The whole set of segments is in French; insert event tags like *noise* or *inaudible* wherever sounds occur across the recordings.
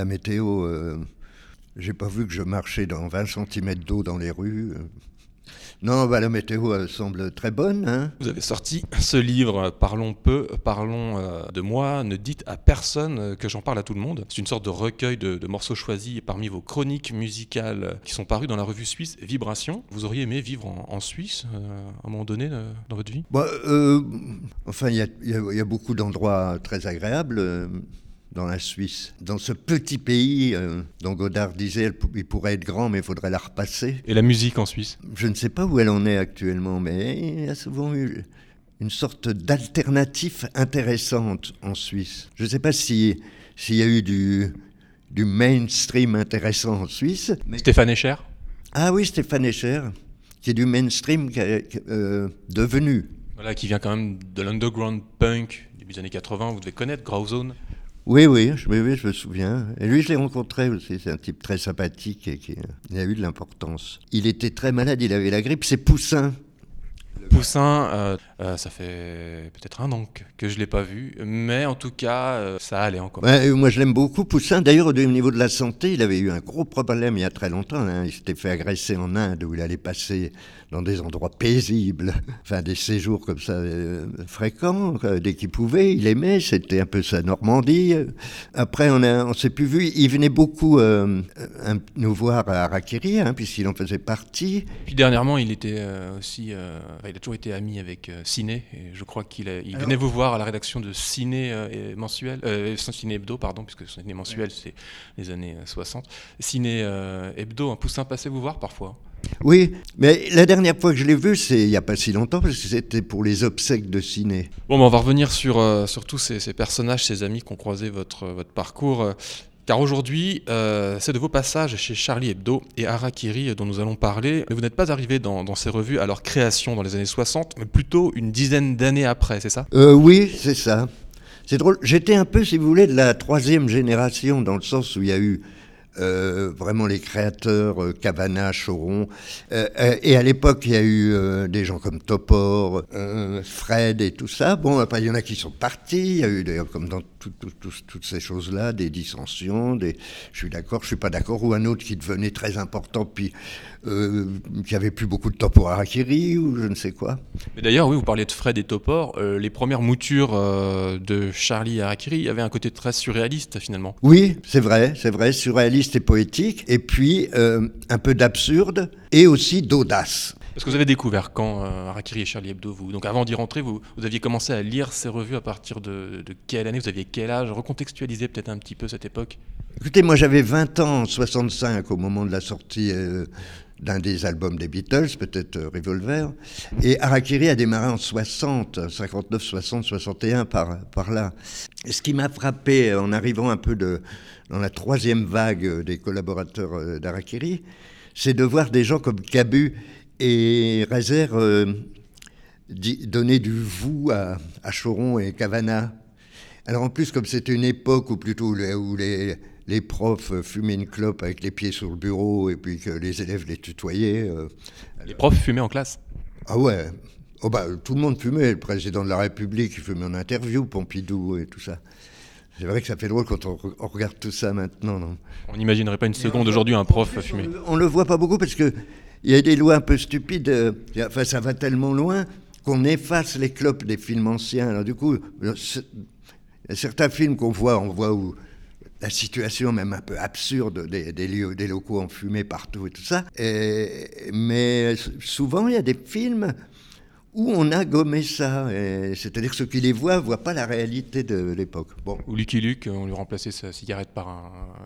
La météo, euh, j'ai pas vu que je marchais dans 20 cm d'eau dans les rues. Non, bah, la météo elle semble très bonne. Hein. Vous avez sorti ce livre, Parlons peu, parlons euh, de moi, ne dites à personne que j'en parle à tout le monde. C'est une sorte de recueil de, morceaux choisis parmi vos chroniques musicales qui sont parues dans la revue suisse Vibration. Vous auriez aimé vivre en, Suisse euh, à un moment donné dans votre vie? Bah, Enfin, il y, y, a beaucoup d'endroits très agréables dans la Suisse, dans ce petit pays euh, dont Godard disait il pourrait être grand, mais il faudrait la repasser. Et la musique en Suisse? Je ne sais pas où elle en est actuellement, mais il y a souvent eu une sorte d'alternative intéressante en Suisse. Je ne sais pas s'il y a eu du, du mainstream intéressant en Suisse. Stéphane Escher? Ah oui, Stéphane Escher, qui est du mainstream euh, devenu. Voilà, qui vient quand même de l'underground punk début des années 80, vous devez connaître Grauzones oui, oui, je, me souviens. Et lui, je l'ai rencontré aussi. C'est un type très sympathique et qui a eu de l'importance. Il était très malade, il avait la grippe. C'est Poussin. Poussin, euh, euh, ça fait peut-être un an que je ne l'ai pas vu, mais en tout cas, euh, ça allait encore. moi, je l'aime beaucoup, Poussin. D'ailleurs, au niveau de la santé, il avait eu un gros problème il y a très longtemps. Hein. Il s'était fait agresser en Inde, où il allait passer dans des endroits paisibles, *laughs* enfin des séjours comme ça euh, fréquents, dès qu'il pouvait. Il aimait, c'était un peu sa Normandie. Après, on ne on s'est plus vu. Il venait beaucoup nous voir à Rakiri, hein, puisqu'il en faisait partie. Puis dernièrement, il était aussi, il a toujours été ami avec Ciné, et je crois qu'il il venait vous voir à la rédaction de Ciné mensuel, Ciné Hebdo, pardon, puisque Ciné mensuel, c'est les années 60. Ciné Hebdo, un poussin passé vous voir parfois? Oui, mais la dernière fois que je l'ai vu, c'est il n'y a pas si longtemps, parce que c'était pour les obsèques de ciné. Bon, on va revenir sur, euh, sur tous ces, personnages, ces amis qui ont croisé votre, votre parcours. Euh, car aujourd'hui, euh, c'est de vos passages chez Charlie Hebdo et Harakiri dont nous allons parler. Mais vous n'êtes pas arrivé dans, ces revues à leur création dans les années 60, mais plutôt une dizaine d'années après, c'est ça? Oui, c'est ça. C'est drôle. J'étais un peu, si vous voulez, de la troisième génération, dans le sens où il y a eu euh, vraiment les créateurs, euh, Cavana, Choron. Euh, et à l'époque, il y a eu des gens comme Topor, Fred et tout ça. Bon, il y en a qui sont partis. Il y a eu, d'ailleurs, comme dans toutes ces choses-là, des dissensions, des je suis d'accord, je suis pas d'accord, ou un autre qui devenait très important, puis qui avait plus beaucoup de temps pour Harakiri, ou je ne sais quoi. Mais d'ailleurs, oui, vous parliez de Fred et Topor. les premières moutures de Charlie Harakiri avaient un côté très surréaliste, finalement. Oui, c'est vrai, c'est vrai, surréaliste et poétique, et puis euh, un peu d'absurde et aussi d'audace. Parce que vous avez découvert quand euh, Harakiri et Charlie Hebdo, vous? Donc avant d'y rentrer, vous, vous aviez commencé à lire ces revues à partir de, quelle année? Vous aviez quel âge? Recontextualisez peut-être un petit peu cette époque. Écoutez, moi j'avais 20 ans, 65 au moment de la sortie euh, d'un des albums des Beatles, peut-être Revolver. Et Harakiri a démarré en 60, 59, 60, 61 par, là. ce qui m'a frappé en arrivant un peu dans la troisième vague des collaborateurs euh, d'Arakiri, c'est de voir des gens comme Cabu et Rezer euh, donner du vous à, Choron et Cavana. Alors en plus, comme c'était une époque où plutôt où les, les, profs fumaient une clope avec les pieds sur le bureau et puis que les élèves les tutoyaient. Euh, les profs fumaient en classe? Ah ouais. Oh bah, tout le monde fumait. Le président de la République il fumait en interview, Pompidou et tout ça. C'est vrai que ça fait drôle quand on, regarde tout ça maintenant. Non? On n'imaginerait pas une seconde aujourd'hui un prof fumer. On, ne le voit pas beaucoup parce qu'il y a des lois un peu stupides. Euh, enfin, ça va tellement loin qu'on efface les clopes des films anciens. Alors du coup, il certains films qu'on voit, on voit où la situation même un peu absurde des, lieux, des locaux enfumés partout et tout ça. mais souvent, il y a des films où on a gommé ça. C'est-à-dire que ceux qui les voient ne voient pas la réalité de l'époque. Bon. Ou Lucky Luke, on lui remplaçait sa cigarette par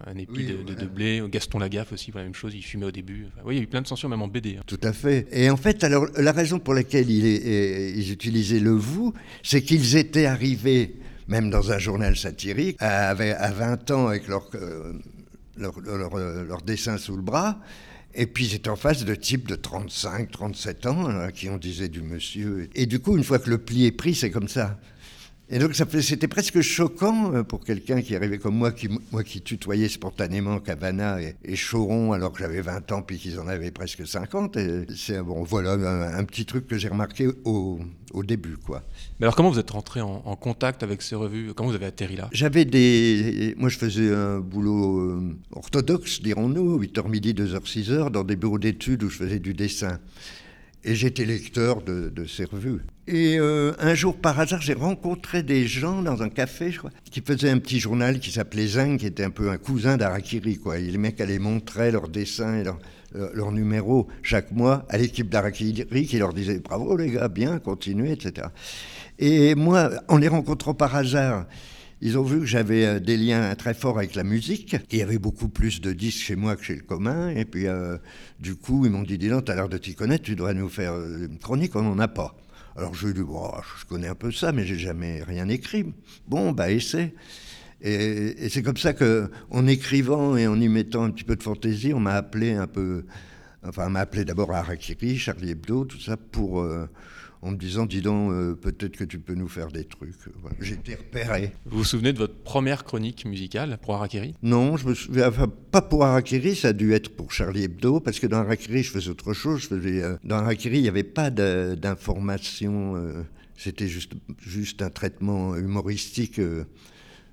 un, épi de, blé. Gaston Lagaffe aussi, la même chose, il fumait au début. oui, il y a eu plein de censures, même en BD. Hein. Tout à fait. Et en fait, alors, la raison pour laquelle il ils utilisaient le vous, c'est qu'ils étaient arrivés, même dans un journal satirique, à, à 20 ans avec leur, euh, leur, leur dessin sous le bras. Et puis j'étais en face de types de 35, 37 ans, qui ont disait du monsieur. Et du coup, une fois que le pli est pris, c'est comme ça. Et donc c'était presque choquant euh, pour quelqu'un qui arrivait comme moi, qui, moi qui tutoyais spontanément Cavana et, Choron alors que j'avais 20 ans puis qu'ils en avaient presque 50. C'est bon, voilà un, petit truc que j'ai remarqué au, au, début, quoi. Mais alors comment vous êtes rentré en, contact avec ces revues? Comment vous avez atterri là? J'avais des, moi je faisais un boulot euh, orthodoxe, dirons-nous, 8h midi, 2h 6h dans des bureaux d'études où je faisais du dessin. Et j'étais lecteur de, ces revues. Et euh, un jour, par hasard, j'ai rencontré des gens dans un café, je crois, qui faisaient un petit journal qui s'appelait Zing, qui était un peu un cousin d'Arakiri, quoi. Et les mecs allaient montrer leurs dessins et leurs leur numéros chaque mois à l'équipe d'Arakiri, qui leur disait bravo les gars, bien, continuez, etc. Et moi, en les rencontrant par hasard, ils ont vu que j'avais euh, des liens très forts avec la musique. Il y avait beaucoup plus de disques chez moi que chez le commun. Et puis, euh, du coup, ils m'ont dit, dis donc, as l'air de t'y connaître, tu devrais nous faire euh, une chronique, on n'en a pas. Alors, je lui ai dit, je connais un peu ça, mais j'ai jamais rien écrit. Bon, bah, essaie. Et, c'est comme ça que, en écrivant et en y mettant un petit peu de fantaisie, on m'a appelé un peu. Enfin, on m'a appelé d'abord à Harakiri, Charlie Hebdo, tout ça, pour en me disant, dis donc, euh, peut-être que tu peux nous faire des trucs. J'étais repéré. Vous vous souvenez de votre première chronique musicale pour Harakiri Non, je me souviens, enfin, pas pour Harakiri, ça a dû être pour Charlie Hebdo, parce que dans Harakiri, je faisais autre chose. Je faisais, euh, dans Harakiri, il n'y avait pas d'information, euh, c'était juste, juste un traitement humoristique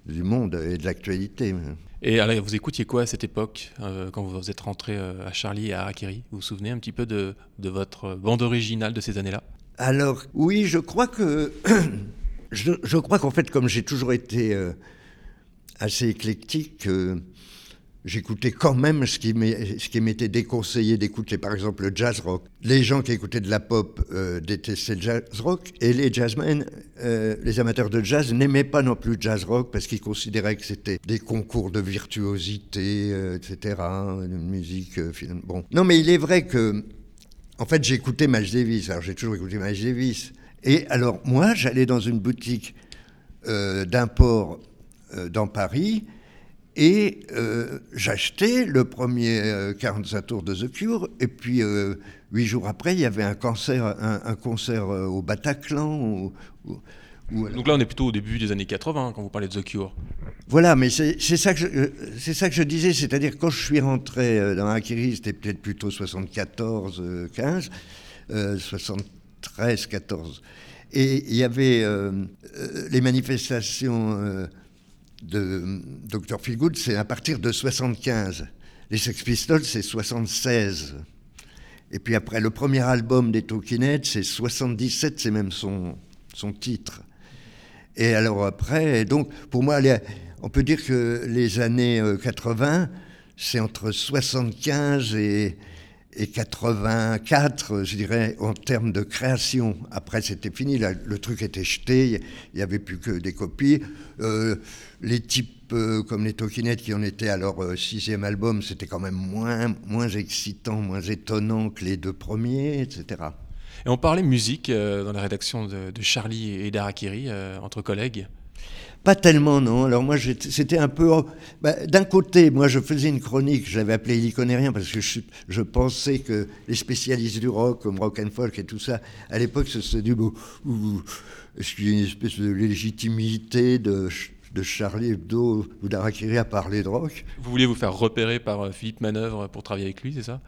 du monde et de l'actualité. Et alors, vous écoutiez quoi à cette époque, quand vous êtes rentré à Charlie et à Harakiri Vous vous souvenez un petit peu de, de votre bande originale de ces années-là? Alors, oui, je crois que. *clears throat* je, crois qu'en fait, comme j'ai toujours été euh, assez éclectique, euh, j'écoutais quand même ce qui m'était déconseillé d'écouter, par exemple le jazz rock. Les gens qui écoutaient de la pop euh, détestaient le jazz rock, et les jazzmen, les amateurs de jazz, n'aimaient pas non plus le jazz rock parce qu'ils considéraient que c'était des concours de virtuosité, etc., une musique. bon. Non, mais il est vrai que en fait, écouté Miles Davis. Alors, j'ai toujours écouté Miles Davis. Et alors, moi, j'allais dans une boutique euh, d'import euh, dans Paris et euh, j'achetais le premier 45 tours de The Cure. Et puis, huit jours après, il y avait un concert, un, concert au Bataclan. Donc là, on est plutôt au début des années 80 quand vous parlez de The Cure. Voilà, mais c'est ça, que je, euh, ça que je disais, c'est-à-dire quand je suis rentré euh, dans Akiri, c'était peut-être plutôt 74, 15, 73, 14. Et il y avait euh, les manifestations de Dr. Feelgood, c'est à partir de 75. Les Sex Pistols, c'est 76. Et puis après, le premier album des Talking c'est 77, c'est même son, son titre. Et alors après, donc pour moi, on peut dire que les années 80, euh, c'est entre 75 et, 84, je dirais, en termes de création. Après, c'était fini, le truc était jeté, il n'y avait plus que des copies. Euh, les types euh, comme les Talking qui en étaient à leur sixième album, c'était quand même moins, moins excitant, moins étonnant que les deux premiers, etc. Et on parlait musique euh, dans la rédaction de, Charlie et d'Arakiri, euh, entre collègues. Pas tellement, non. Alors moi, c'était un peu... Bah, d'un côté, moi, je faisais une chronique, je l'avais appelée Iliconérien, parce que je, je, pensais que les spécialistes du rock, comme rock and folk et tout ça, à l'époque, c'était du beau... Est-ce qu'il y a une espèce de légitimité de, de Charlie Hebdo ou d'Arakiri à parler de rock? Vous vouliez vous faire repérer par euh, Philippe Manœuvre pour travailler avec lui, c'est ça?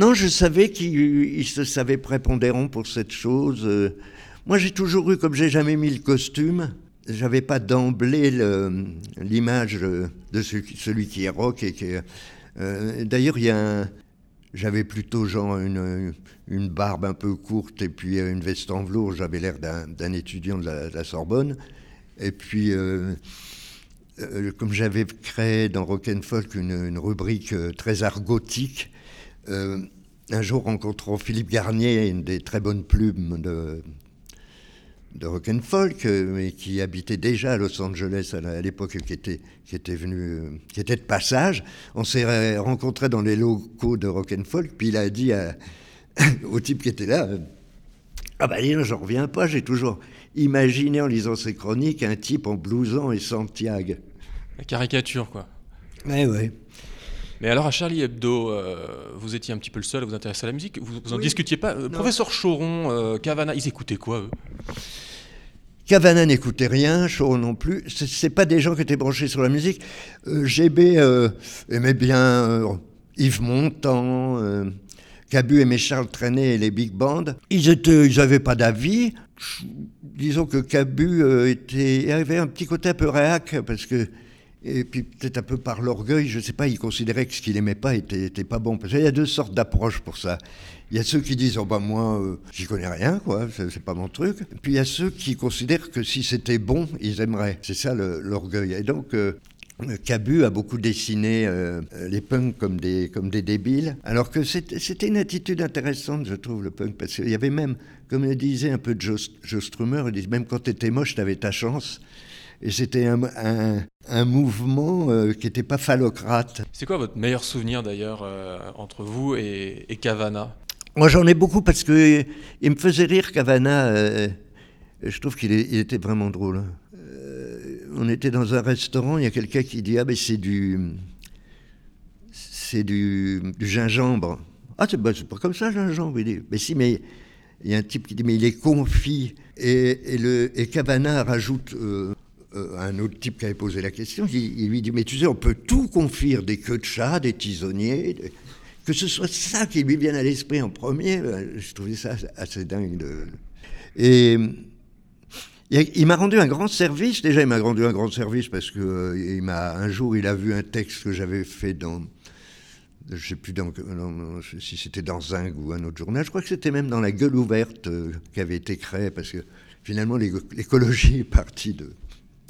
Non, je savais qu'il se savait prépondérant pour cette chose. Moi, j'ai toujours eu, comme j'ai jamais mis le costume, j'avais pas d'emblée l'image de celui qui est rock et euh, D'ailleurs, J'avais plutôt genre une, une, barbe un peu courte et puis une veste en velours. J'avais l'air d'un étudiant de la, Sorbonne. Et puis, euh, euh, comme j'avais créé dans Rock and Folk une, une rubrique très argotique, euh, un jour, rencontrant Philippe Garnier, une des très bonnes plumes de, de rock and folk, euh, mais qui habitait déjà à Los Angeles à l'époque, qui était, qui était venu, qui était de passage. On s'est rencontrés dans les locaux de rock and folk, puis il a dit *coughs* au type qui était là, ah ben bah, j'en reviens pas, j'ai toujours imaginé en lisant ses chroniques un type en blouson et Santiago. La caricature, quoi. Oui, oui. Mais alors à Charlie Hebdo, euh, vous étiez un petit peu le seul à vous intéresser à la musique. Vous, vous en discutiez pas. Euh, professeur Choron, euh, Cavana, ils écoutaient quoi eux? Cavana n'écoutait rien, Shaw non plus. C'est pas des gens qui étaient branchés sur la musique. Euh, GB euh, aimait bien euh, Yves Montand. Cabu aimait Charles Trenet et les big bands. Ils étaient, ils n'avaient pas d'avis. Disons que Cabu était, avait un petit côté un peu réac parce que et puis peut-être un peu par l'orgueil, je ne sais pas, il considérait que ce qu'il aimait pas était, pas bon. Parce y a deux sortes d'approches pour ça. Il y a ceux qui disent oh ben moi euh, j'y connais rien quoi, c'est pas mon truc. Puis il y a ceux qui considèrent que si c'était bon ils aimeraient. C'est ça l'orgueil. Et donc euh, Cabu a beaucoup dessiné euh, les punks comme des, comme des débiles, alors que c'était une attitude intéressante, je trouve, le punk, parce qu'il y avait même, comme le disait un peu Joe, Joe Strummer, il dit, même quand tu étais moche, tu avais ta chance. Et c'était un, un, mouvement euh, qui n'était pas phallocrate. C'est quoi votre meilleur souvenir d'ailleurs euh, entre vous et, et Cavana? Moi j'en ai beaucoup parce que il me faisait rire Cavana. Euh, je trouve qu'il était vraiment drôle. on était dans un restaurant, il y a quelqu'un qui dit ah mais c'est du c'est du, gingembre. Ah c'est pas comme ça gingembre. Il dit mais si mais il y a un type qui dit mais il est confit et, et le et Cavana rajoute euh, un autre type qui avait posé la question, il, lui dit, mais tu sais, on peut tout confire, des queues de chat, des tisonniers, que ce soit ça qui lui vienne à l'esprit en premier, ben, je trouvais ça assez dingue. Et il m'a rendu un grand service, déjà il m'a rendu un grand service parce que euh, il m'a un jour il a vu un texte que j'avais fait dans je ne sais plus dans, si c'était dans Zing ou un autre journal, je crois que c'était même dans La Gueule ouverte euh, qui avait été créé, parce que finalement l'écologie est partie de,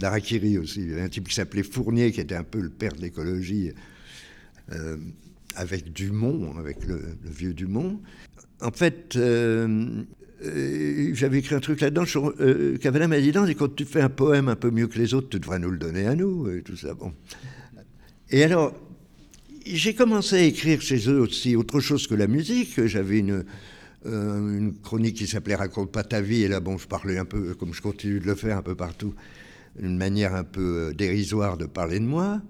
d'Arakiri aussi. Il y avait un type qui s'appelait Fournier, qui était un peu le père de l'écologie, euh, avec Dumont, avec le, vieux Dumont. En fait, euh, euh, j'avais écrit un truc là-dedans. Cavana m'a dit, non, quand tu fais un poème un peu mieux que les autres, tu devrais nous le donner à nous, et tout ça. Bon. Et alors, j'ai commencé à écrire chez eux aussi autre chose que la musique. J'avais une, une chronique qui s'appelait Raconte pas ta vie, et là, bon, je parlais un peu, comme je continue de le faire un peu partout, une manière un peu euh, dérisoire de parler de moi.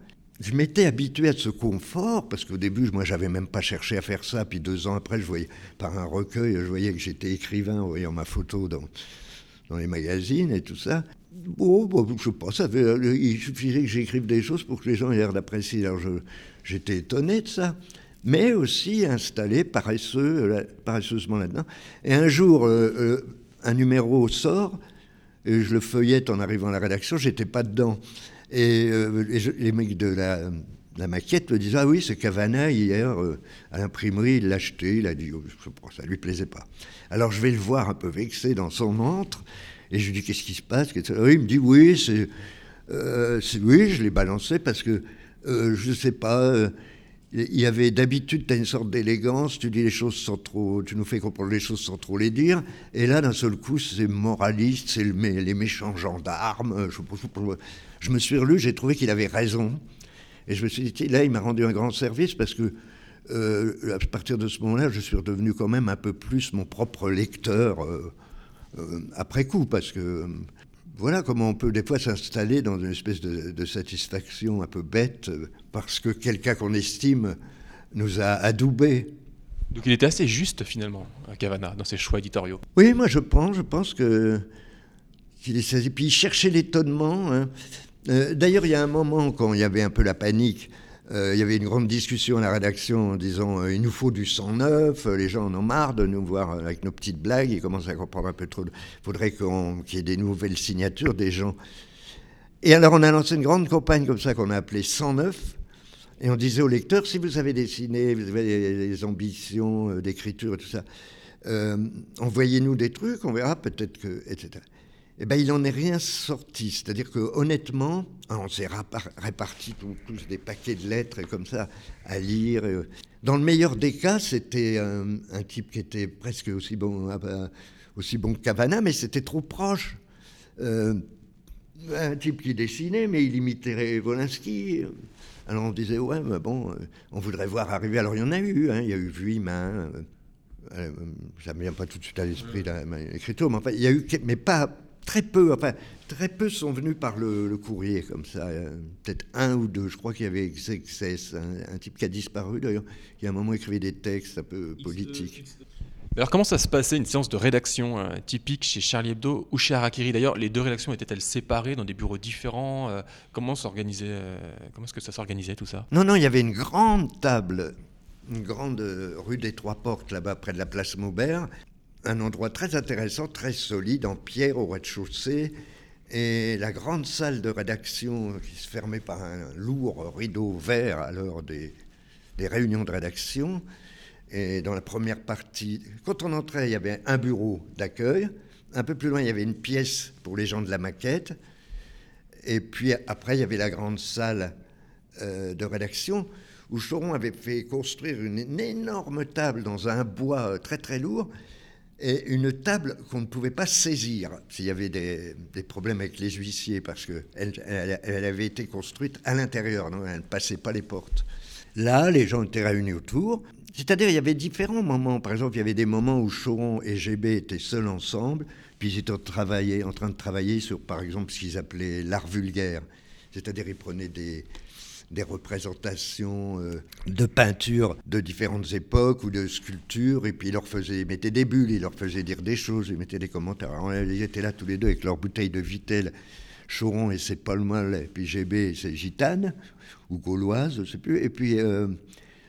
Je m'étais habitué à ce confort, parce qu'au début, moi, j'avais même pas cherché à faire ça. Puis deux ans après, je voyais, par un recueil, je voyais que j'étais écrivain en voyant ma photo dans, les magazines et tout ça. Bon, je ça avait, il suffisait que j'écrive des choses pour que les gens aient l'air d'apprécier. Alors j'étais étonné de ça, mais aussi installé paresseux, paresseusement là-dedans. Et un jour, euh, euh, un numéro sort je le feuillette en arrivant à la rédaction, j'étais pas dedans. Et, euh, les mecs de la, maquette me disaient Ah oui, c'est Cavana, hier, euh, à l'imprimerie, il l'a acheté, il a dit oh, Ça lui plaisait pas. Alors je vais le voir un peu vexé dans son montre, et je lui dis Qu'est-ce qui se passe Il me dit Oui, c'est. Euh, oui, je l'ai balancé parce que, je ne sais pas il y avait d'habitude, tu as une sorte d'élégance, tu dis les choses sans trop, tu nous fais comprendre les choses sans trop les dire, et là, d'un seul coup, c'est moraliste, c'est les méchants gendarmes. Je, je me suis relu, j'ai trouvé qu'il avait raison, et je me suis dit, là, il m'a rendu un grand service parce que euh, à partir de ce moment-là, je suis redevenu quand même un peu plus mon propre lecteur euh, euh, après coup, parce que voilà comment on peut des fois s'installer dans une espèce de, satisfaction un peu bête parce que quelqu'un qu'on estime nous a adoubé. Donc il était assez juste finalement, Cavana, dans ses choix éditoriaux. Oui, moi je pense, je pense que qu'il est puis il cherchait l'étonnement. Hein. Euh, d'ailleurs, il y a un moment quand il y avait un peu la panique, euh, il y avait une grande discussion à la rédaction en disant euh, il nous faut du sang neuf, les gens en ont marre de nous voir avec nos petites blagues, ils commencent à comprendre un peu trop. Il faudrait qu'il y ait des nouvelles signatures des gens. Et alors on a lancé une grande campagne comme ça qu'on a appelée 109. Et on disait aux lecteurs, si vous avez dessiné, vous avez des ambitions d'écriture et tout ça, envoyez-nous des trucs, on verra peut-être que, etc eh ben, il n'en est rien sorti. C'est-à-dire que honnêtement, hein, on s'est réparti tous des paquets de lettres comme ça à lire. Dans le meilleur des cas, c'était un, type qui était presque aussi bon, ah ben, aussi bon que Cavana, mais c'était trop proche. Euh, un type qui dessinait, mais il imitait Wolinski. Alors on disait, ouais, mais bon, euh, on voudrait voir arriver. Alors il y en a eu, hein. il y a eu Vuillemin. Euh, ça ne me vient pas tout de suite à l'esprit l'écriture, mais enfin, il y a eu, mais pas, très peu, enfin, très peu sont venus par le, courrier, comme ça. Euh, peut-être un ou deux. Je crois qu'il y avait XXS, un, type qui a disparu d'ailleurs, qui à un moment écrivait des textes un peu politiques. Alors comment ça se passait une séance de rédaction euh, typique chez Charlie Hebdo ou chez Harakiri? D'ailleurs, les deux rédactions étaient-elles séparées dans des bureaux différents euh, Comment s'organisait euh, Comment est-ce que ça s'organisait tout ça? Non, non, il y avait une grande table, une grande rue des Trois Portes là-bas près de la place Maubert, un endroit très intéressant, très solide en pierre au rez-de-chaussée. Et la grande salle de rédaction qui se fermait par un lourd rideau vert à l'heure des, des réunions de rédaction. Et dans la première partie, quand on entrait, il y avait un bureau d'accueil. Un peu plus loin, il y avait une pièce pour les gens de la maquette. Et puis après, il y avait la grande salle euh, de rédaction où Choron avait fait construire une, énorme table dans un bois euh, très très lourd et une table qu'on ne pouvait pas saisir s'il y avait des, problèmes avec les huissiers parce qu'elle elle, avait été construite à l'intérieur, elle ne passait pas les portes. Là, les gens étaient réunis autour. C'est-à-dire, il y avait différents moments. Par exemple, il y avait des moments où Choron et GB étaient seuls ensemble, puis ils étaient en, train de travailler sur, par exemple, ce qu'ils appelaient l'art vulgaire. C'est-à-dire, ils prenaient des, des représentations euh, de peintures de différentes époques ou de sculptures, et puis ils leur faisaient, ils mettaient des bulles, ils leur faisaient dire des choses, ils mettaient des commentaires. Alors, ils étaient là tous les deux avec leur bouteille de Vitel, Choron et ses palmes, et puis GB et ses gitanes, ou gauloises, je ne sais plus, et puis... Euh,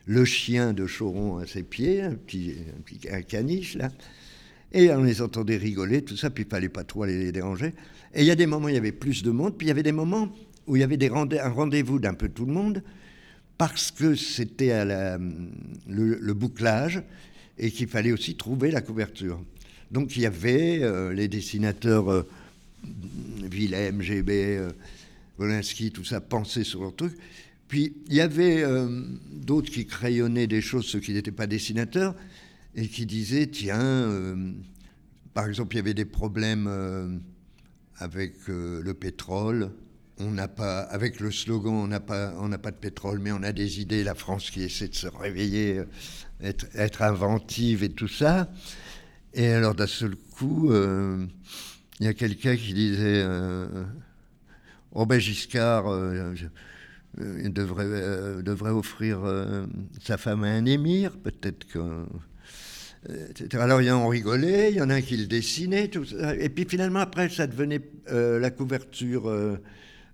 le chien de Choron à ses pieds, un petit, caniche là. Et on les entendait rigoler, tout ça, puis il fallait pas trop les déranger. Et il y a des moments où il y avait plus de monde, puis il y avait des moments où il y avait un rendez-vous d'un peu tout le monde, parce que c'était le, bouclage et qu'il fallait aussi trouver la couverture. Donc il y avait euh, les dessinateurs euh, Willem, GB, euh, tout ça, pensaient sur leur truc. Puis il y avait euh, d'autres qui crayonnaient des choses, ceux qui n'étaient pas dessinateurs, et qui disaient, tiens, euh, par exemple, il y avait des problèmes avec le pétrole. On n'a pas, avec le slogan, on n'a pas, on n'a pas de pétrole, mais on a des idées. La France qui essaie de se réveiller, être inventive et tout ça. Et alors d'un seul coup, il y a quelqu'un qui disait, oh ben Giscard. Euh, devrait, euh, devrait offrir euh, sa femme à un émir, peut-être que. Alors il y en a on rigolait, il y en a un qui le dessinait, tout ça. et puis finalement après ça devenait la couverture.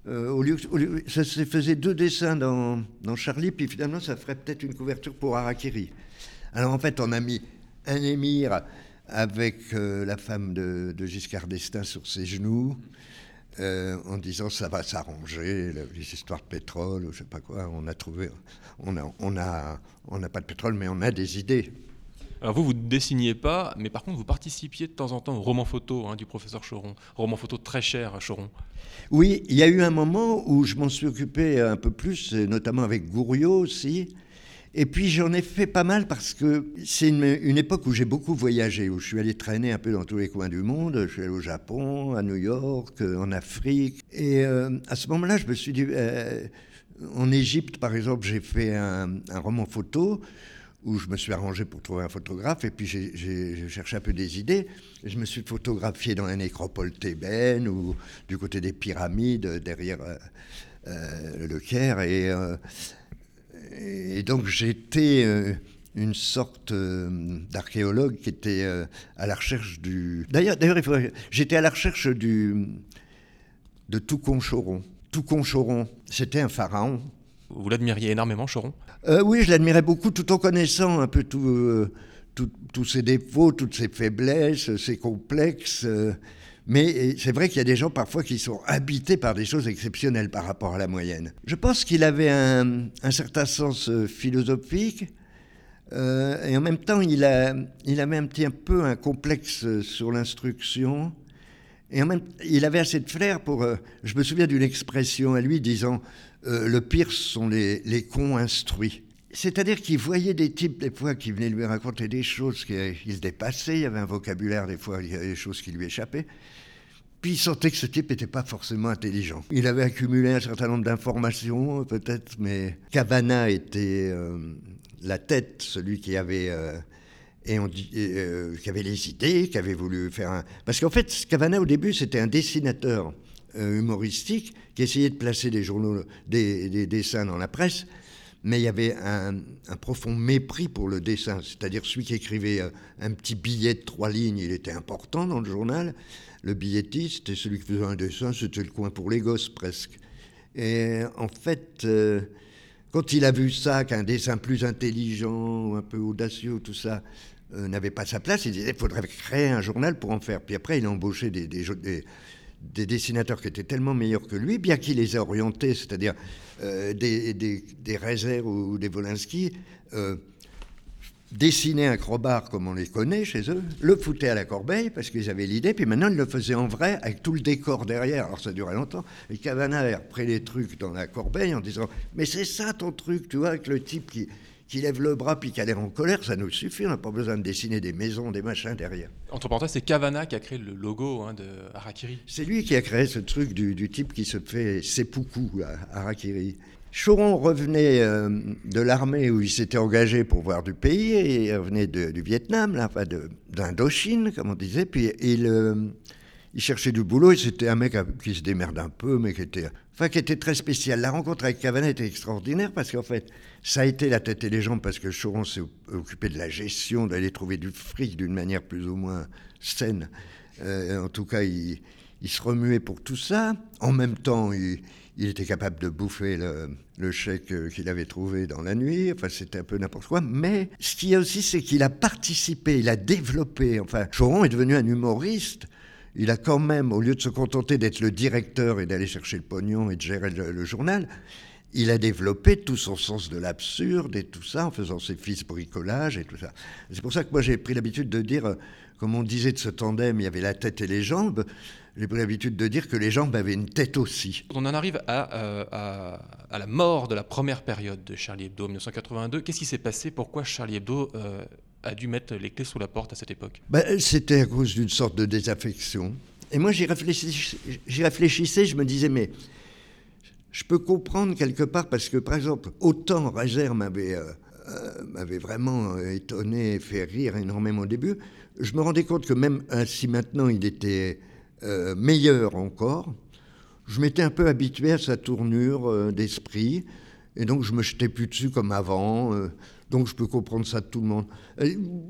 au, lieu, ça se faisait deux dessins dans, dans, Charlie, puis finalement ça ferait peut-être une couverture pour Harakiri. Alors en fait on a mis un émir avec la femme de, de Giscard d'Estaing sur ses genoux. Euh, en disant ça va s'arranger, les histoires de pétrole ou je sais pas quoi. On a trouvé, on a, on a, on n'a pas de pétrole, mais on a des idées. Alors vous, vous ne dessiniez pas, mais par contre, vous participiez de temps en temps au roman photo hein, du professeur Choron, roman photo très cher à Choron. Oui, il y a eu un moment où je m'en suis occupé un peu plus, notamment avec Gouriot aussi. Et puis j'en ai fait pas mal parce que c'est une, époque où j'ai beaucoup voyagé, où je suis allé traîner un peu dans tous les coins du monde. Je suis allé au Japon, à New York, euh, en Afrique. Et euh, à ce moment-là, je me suis dit, euh, en Égypte par exemple, j'ai fait un, roman photo où je me suis arrangé pour trouver un photographe, et puis j'ai cherché un peu des idées. je me suis photographié dans la nécropole thébaine ou du côté des pyramides, derrière le Caire. Et et donc j'étais euh, une sorte euh, d'archéologue qui était euh, à la recherche du. D'ailleurs, d'ailleurs, j'étais à la recherche du de Toucon Choron. Toucon Choron, c'était un pharaon. Vous l'admiriez énormément, Choron? Oui, je l'admirais beaucoup, tout en connaissant un peu tous ses défauts, toutes ses faiblesses, ses complexes. Mais c'est vrai qu'il y a des gens parfois qui sont habités par des choses exceptionnelles par rapport à la moyenne. Je pense qu'il avait un, certain sens euh, philosophique. Euh, et en même temps, il, a, il avait un petit un peu un complexe euh, sur l'instruction. Et en même il avait assez de flair pour. je me souviens d'une expression à lui disant Le pire sont les, les cons instruits. C'est-à-dire qu'il voyait des types, des fois, qui venaient lui raconter des choses qu'il dépassait. Il y avait un vocabulaire, des fois, il y avait des choses qui lui échappaient. Puis il sentait que ce type n'était pas forcément intelligent. Il avait accumulé un certain nombre d'informations, peut-être, mais Cavana était euh, la tête, celui qui avait, euh, et on dit, euh, qui avait les idées, qui avait voulu faire un. Parce qu'en fait, Cavana, au début, c'était un dessinateur humoristique qui essayait de placer des journaux, des, dessins dans la presse. Mais il y avait un, profond mépris pour le dessin. C'est-à-dire celui qui écrivait euh, un petit billet de trois lignes, il était important dans le journal. Le billettiste et celui qui faisait un dessin, c'était le coin pour les gosses presque. Et en fait, euh, quand il a vu ça, qu'un dessin plus intelligent, un peu audacieux, tout ça, euh, n'avait pas sa place, il disait il faudrait créer un journal pour en faire. Puis après, il a embauché des, des, des dessinateurs qui étaient tellement meilleurs que lui, bien qu'il les ait orientés, c'est-à-dire euh, des, des, des ou des Wolinski, euh, dessinaient un crowbar comme on les connaît chez eux, le foutaient à la corbeille parce qu'ils avaient l'idée, puis maintenant ils le faisaient en vrai avec tout le décor derrière. Alors ça durait longtemps. Et Cavana a repris les trucs dans la corbeille en disant Mais c'est ça ton truc, tu vois, avec le type qui, qui lève le bras puis qui a l'air en colère, ça nous suffit. On n'a pas besoin de dessiner des maisons, des machins derrière. Entre parenthèses, c'est Cavana qui a créé le logo hein, de Harakiri. C'est lui qui a créé ce truc du, type qui se fait seppuku à Harakiri. Choron revenait euh, de l'armée où il s'était engagé pour voir du pays, et il revenait du Vietnam, là, enfin d'Indochine, comme on disait, puis il, euh, il cherchait du boulot, et c'était un mec qui se démerde un peu, mais qui était, enfin, qui était très spécial. La rencontre avec Cavana était extraordinaire, parce qu'en fait, ça a été la tête et les jambes parce que Choron s'est occupé de la gestion, d'aller trouver du fric d'une manière plus ou moins saine. Euh, en tout cas, il, se remuait pour tout ça. En même temps, il, était capable de bouffer le, chèque qu'il avait trouvé dans la nuit. Enfin, c'était un peu n'importe quoi. Mais ce qu'il y a aussi, c'est qu'il a participé, il a développé. Enfin, Choron est devenu un humoriste il a quand même, au lieu de se contenter d'être le directeur et d'aller chercher le pognon et de gérer le journal, il a développé tout son sens de l'absurde et tout ça en faisant ses fils bricolages et tout ça. C'est pour ça que moi j'ai pris l'habitude de dire, comme on disait de ce tandem, il y avait la tête et les jambes. J'ai pris l'habitude de dire que les jambes avaient une tête aussi. On en arrive à, euh, à, la mort de la première période de Charlie Hebdo, 1982. Qu'est-ce qui s'est passé? Pourquoi Charlie Hebdo euh, a dû mettre les clés sous la porte à cette époque? Ben, C'était à cause d'une sorte de désaffection. Et moi j'y réfléchissais, je me disais, mais je peux comprendre quelque part parce que, par exemple, autant Razer m'avait euh, euh, m'avait vraiment étonné, fait rire énormément au début, je me rendais compte que même si maintenant il était euh, meilleur encore, je m'étais un peu habitué à sa tournure d'esprit, et donc je me jetais plus dessus comme avant. donc je peux comprendre ça de tout le monde.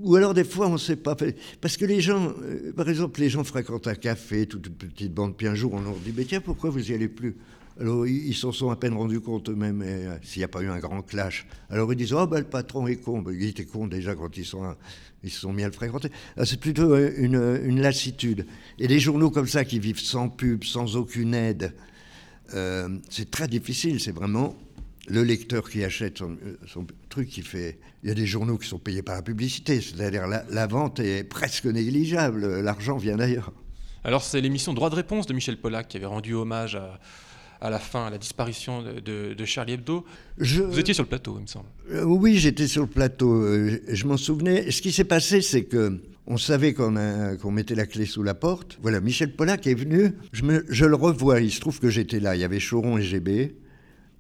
ou alors des fois on ne sait pas. Parce que les gens, par exemple, les gens fréquentent un café, toute petite bande, puis un jour on leur dit, mais tiens, pourquoi vous y allez plus? Alors ils s'en sont à peine rendus compte eux-mêmes euh, s'il n'y a pas eu un grand clash. Alors ils disent Oh ben le patron est con. Ben, il était con déjà quand ils, sont, ils se sont mis à le fréquenter. Ah, c'est plutôt euh, une, lassitude. Et des journaux comme ça qui vivent sans pub, sans aucune aide, euh, c'est très difficile. C'est vraiment le lecteur qui achète son, truc qui fait. Il y a des journaux qui sont payés par la publicité, c'est-à-dire la, la vente est presque négligeable. L'argent vient d'ailleurs. Alors c'est l'émission Droit de réponse de Michel Pollack qui avait rendu hommage à à la fin, à la disparition de, Charlie Hebdo. Vous étiez sur le plateau, il me semble. Euh, oui, j'étais sur le plateau. Euh, je m'en souvenais. Ce qui s'est passé, c'est que on savait qu'on mettait la clé sous la porte. Voilà, Michel Pollack est venu. Je, je le revois. Il se trouve que j'étais là. Il y avait Choron et GB.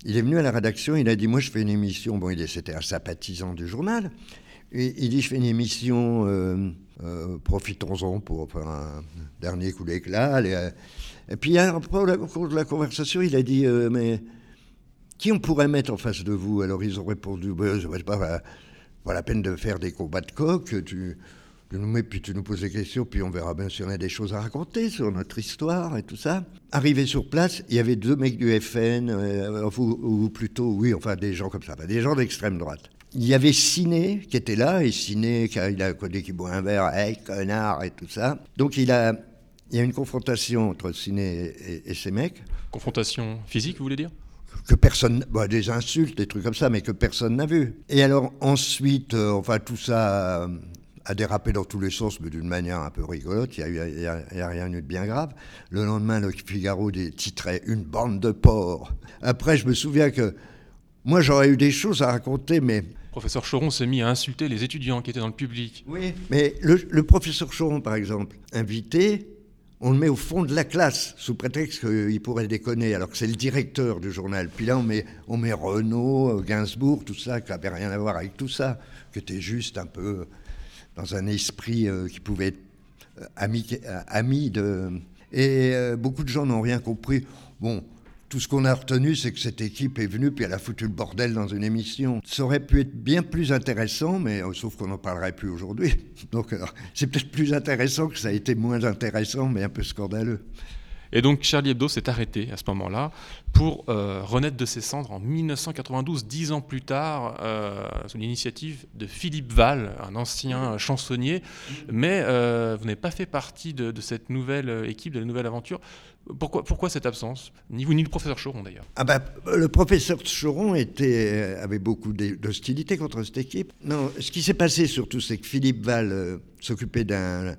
Il est venu à la rédaction. Il a dit Moi, je fais une émission. Bon, c'était un sympathisant du journal. Et il dit Je fais une émission. Euh, profitons-en pour faire un dernier coup d'éclat. Et puis, au cours de la conversation, il a dit euh, Mais qui on pourrait mettre en face de vous? Alors, ils ont répondu bah, pas, pas, la peine de faire des combats de coq. Tu, nous mets, puis tu nous poses des questions, puis on verra bien si on a des choses à raconter sur notre histoire et tout ça. Arrivé sur place, il y avait deux mecs du FN, euh, ou, plutôt, oui, enfin des gens comme ça, des gens d'extrême droite. Il y avait Ciné qui était là, et Ciné, il a connu qui boit un verre, hey, connard, et tout ça. Donc il a, il y a une confrontation entre Ciné et, ces mecs. Confrontation physique, vous voulez dire? Que personne, bah, des insultes, des trucs comme ça, mais que personne n'a vu. Et alors ensuite, euh, enfin tout ça a, dérapé dans tous les sens, mais d'une manière un peu rigolote. Il n'y a, a, rien eu de bien grave. Le lendemain, le Figaro titrait une bande de porcs. Après, je me souviens que moi, j'aurais eu des choses à raconter, mais professeur Choron s'est mis à insulter les étudiants qui étaient dans le public. Oui, mais le, le professeur Choron, par exemple, invité, on le met au fond de la classe sous prétexte qu'il pourrait déconner, alors que c'est le directeur du journal. Puis là, on met, Renault, Gainsbourg, tout ça, qui n'avait rien à voir avec tout ça, qui était juste un peu dans un esprit euh, qui pouvait être euh, ami, euh, ami de. Et beaucoup de gens n'ont rien compris. Bon, Tout ce qu'on a retenu, c'est que cette équipe est venue puis elle a foutu le bordel dans une émission. Ça aurait pu être bien plus intéressant, mais euh, sauf qu'on n'en parlerait plus aujourd'hui. *laughs* Donc c'est peut-être plus intéressant que ça a été moins intéressant, mais un peu scandaleux. Et donc Charlie Hebdo s'est arrêté à ce moment-là pour euh, renaître de ses cendres en 1992, dix ans plus tard, euh, sous l'initiative de Philippe Val, un ancien chansonnier. Mais euh, vous n'avez pas fait partie de, cette nouvelle équipe, de la nouvelle aventure. Pourquoi, cette absence? Ni vous ni le professeur Choron d'ailleurs. Ah bah, le professeur Choron avait beaucoup d'hostilité contre cette équipe. Non, ce qui s'est passé surtout, c'est que Philippe Val s'occupait d'un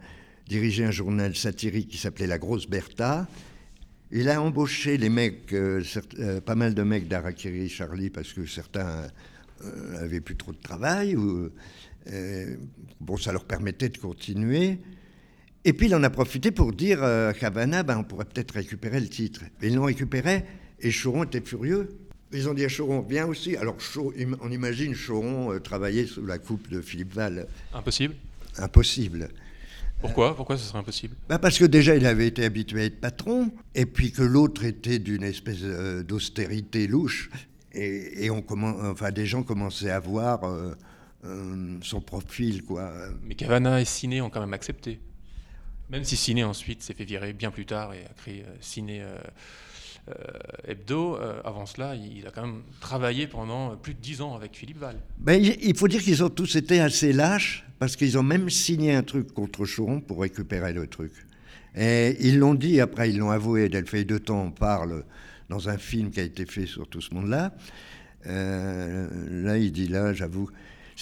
dirigeait un journal satirique qui s'appelait La Grosse Bertha. Il a embauché les mecs, euh, euh, pas mal de mecs d'Arakiri Charlie, parce que certains euh, avaient plus trop de travail. Ou, bon, ça leur permettait de continuer. Et puis il en a profité pour dire à Havana, ben, on pourrait peut-être récupérer le titre. Et ils l'ont récupéré, et Choron était furieux. Ils ont dit à Choron, viens aussi. Alors on imagine Choron travailler sous la coupe de Philippe Val. Impossible Impossible. Pourquoi? Pourquoi ce serait impossible? Bah Parce que déjà, il avait été habitué à être patron, et puis que l'autre était d'une espèce euh, d'austérité louche, et, on enfin, des gens commençaient à voir euh, euh, son profil. Quoi. Mais Cavana et Ciné ont quand même accepté. Même si Ciné ensuite s'est fait virer bien plus tard et a créé Ciné Hebdo, avant cela, il a quand même travaillé pendant plus de dix ans avec Philippe Val. Ben, il faut dire qu'ils ont tous été assez lâches parce qu'ils ont même signé un truc contre Choron pour récupérer le truc. Et ils l'ont dit, après ils l'ont avoué, Delphine de temps parle dans un film qui a été fait sur tout ce monde-là. Euh, là, il dit, là, j'avoue.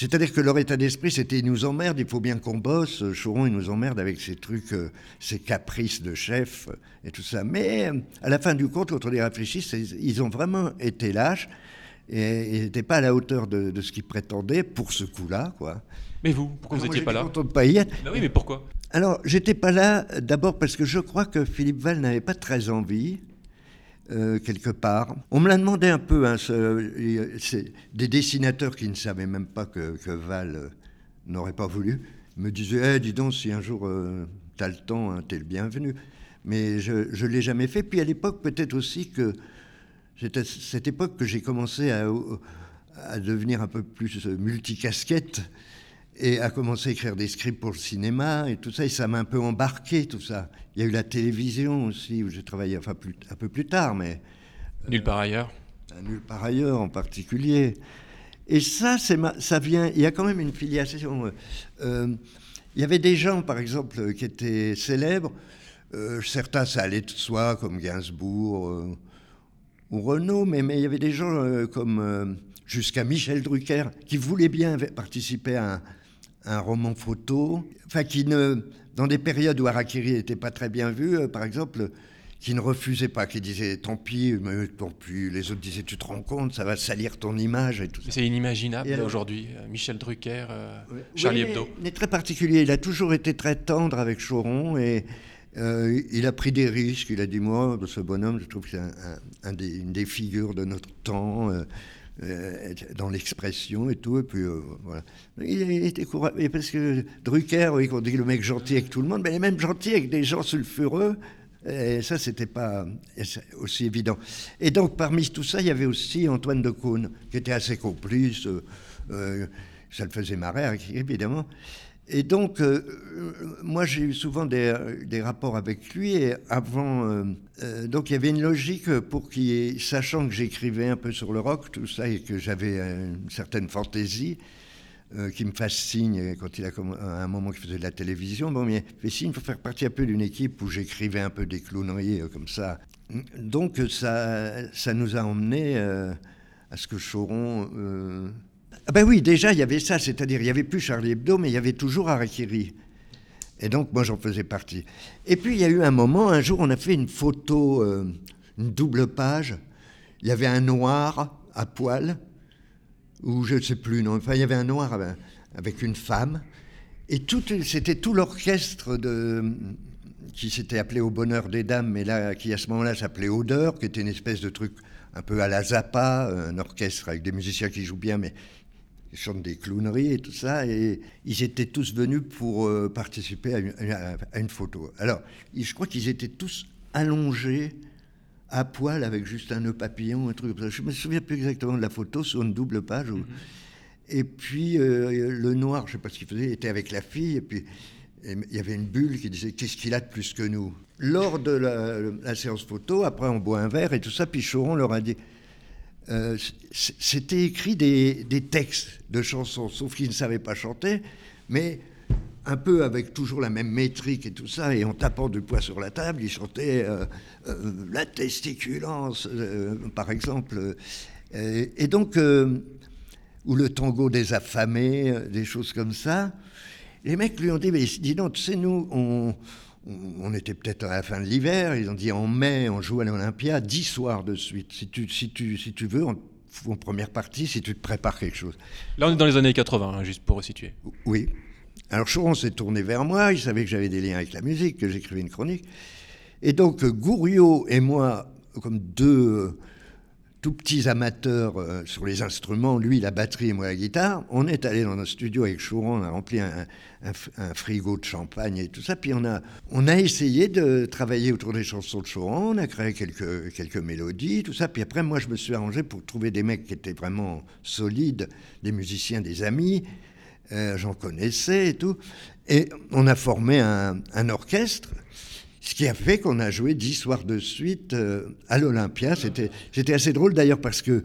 C'est-à-dire que leur état d'esprit, c'était, il nous emmerde, il faut bien qu'on bosse. Choron, il nous emmerde avec ses trucs, euh, ses caprices de chef et tout ça. Mais à la fin du compte, quand on y réfléchit, ils ont vraiment été lâches et ils n'étaient pas à la hauteur de, de ce qu'ils prétendaient pour ce coup-là, quoi. Mais vous, pourquoi vous n'étiez pas là content de pas y être. Bah oui, mais pourquoi? Alors, j'étais pas là d'abord parce que je crois que Philippe Val n'avait pas très envie. Euh, quelque part. On me l'a demandé un peu, hein, c'est des dessinateurs qui ne savaient même pas que, Val euh, n'aurait pas voulu, me disaient eh, dis donc, si un jour euh, le temps, hein, tu le bienvenu. Mais je ne l'ai jamais fait. Puis à l'époque, peut-être aussi que c'était cette époque que j'ai commencé à, à, devenir un peu plus multicasquette et a commencé à écrire des scripts pour le cinéma et tout ça, et ça m'a un peu embarqué tout ça. Il y a eu la télévision aussi, où j'ai travaillé enfin, plus, un peu plus tard, mais... Nulle part ailleurs Nulle part ailleurs en particulier. Et ça, c'est ça vient... Il y a quand même une filiation. Euh, euh, il y avait des gens, par exemple, qui étaient célèbres. Euh, certains, ça allait de soi, comme Gainsbourg ou Renaud, mais, mais il y avait des gens comme jusqu'à Michel Drucker, qui voulaient bien participer à un, un roman photo, enfin qui ne, dans des périodes où Harakiri n'était pas très bien vu, euh, par exemple, qui ne refusait pas, qui disait tant pis, mais tant pis. Les autres disaient tu te rends compte, ça va salir ton image et tout C'est inimaginable aujourd'hui. Euh, Michel Drucker, euh, Charlie Hebdo. Il est très particulier. Il a toujours été très tendre avec Choron et il a pris des risques. Il a dit moi, ce bonhomme, je trouve que c'est un, des, une des figures de notre temps. Euh, dans l'expression et tout. Et puis euh, voilà. Il était courageux. Parce que Drucker, oui, on dit le mec gentil avec tout le monde, mais il est même gentil avec des gens sulfureux. Et ça, c'était pas aussi évident. Et donc, parmi tout ça, il y avait aussi Antoine de Caunes, qui était assez complice. Euh, ça le faisait marrer, évidemment. Et donc, euh, euh, moi, j'ai eu souvent des, rapports avec lui. Et avant, euh, donc, il y avait une logique pour qu'il, sachant que j'écrivais un peu sur le rock, tout ça, et que j'avais une certaine fantaisie, qui me fasse signe quand il a un moment qu'il faisait de la télévision. Bon, mais il faut faire partie un peu d'une équipe où j'écrivais un peu des clowneries comme ça. Donc, ça, ça nous a emmené à ce que Choron ah ben oui, déjà, il y avait ça, c'est-à-dire il n'y avait plus Charlie Hebdo, mais il y avait toujours Harakiri. Et donc, moi, j'en faisais partie. Et puis, il y a eu un moment, un jour, on a fait une photo, euh, une double page. Il y avait un noir à poil, ou je ne sais plus, non, enfin, il y avait un noir avec une femme. Et c'était tout l'orchestre de, qui s'était appelé Au Bonheur des Dames, mais là, qui à ce moment-là s'appelait Odeur, qui était une espèce de truc un peu à la Zappa, un orchestre avec des musiciens qui jouent bien, mais ils chantent des clowneries et tout ça, et ils étaient tous venus pour euh, participer à une, photo. Alors, je crois qu'ils étaient tous allongés à poil avec juste un nœud papillon, un truc comme ça. Je me souviens plus exactement de la photo sur une double page. Mhm. Et puis euh, le noir, je ne sais pas ce qu'il faisait, était avec la fille, et puis il y avait une bulle qui disait Qu'est-ce qu'il a de plus que nous? Lors de la, séance photo, après on boit un verre et tout ça, puis Choron leur a dit euh, C'était écrit des, textes de chansons, sauf qu'ils ne savaient pas chanter, mais un peu avec toujours la même métrique et tout ça, et en tapant du poids sur la table, ils chantaient euh, La testiculance, par exemple. et donc ou le tango des affamés, euh, des choses comme ça. Les mecs lui ont dit, mais dis donc, tu sais, nous, on, on était peut-être à la fin de l'hiver, ils ont dit en mai, on joue à l'Olympia, dix soirs de suite. Si tu, si tu, si tu veux, en, en, première partie, si tu te prépares quelque chose. Là, on est dans les années 80, hein, juste pour resituer. Oui. Alors Choron s'est tourné vers moi, il savait que j'avais des liens avec la musique, que j'écrivais une chronique. Et donc Gouriot et moi, comme deux tout petits amateurs euh, sur les instruments, lui la batterie et moi la guitare, on est allé dans notre studio avec Chouron, on a rempli un, frigo de champagne et tout ça, puis on a, on a essayé de travailler autour des chansons de Chouron, on a créé quelques, quelques mélodies, tout ça, puis après moi je me suis arrangé pour trouver des mecs qui étaient vraiment solides, des musiciens, des amis, euh, j'en connaissais et tout, et on a formé un, un orchestre ce qui a fait qu'on a joué dix soirs de suite euh, à l'Olympia. C'était, c'était assez drôle d'ailleurs parce que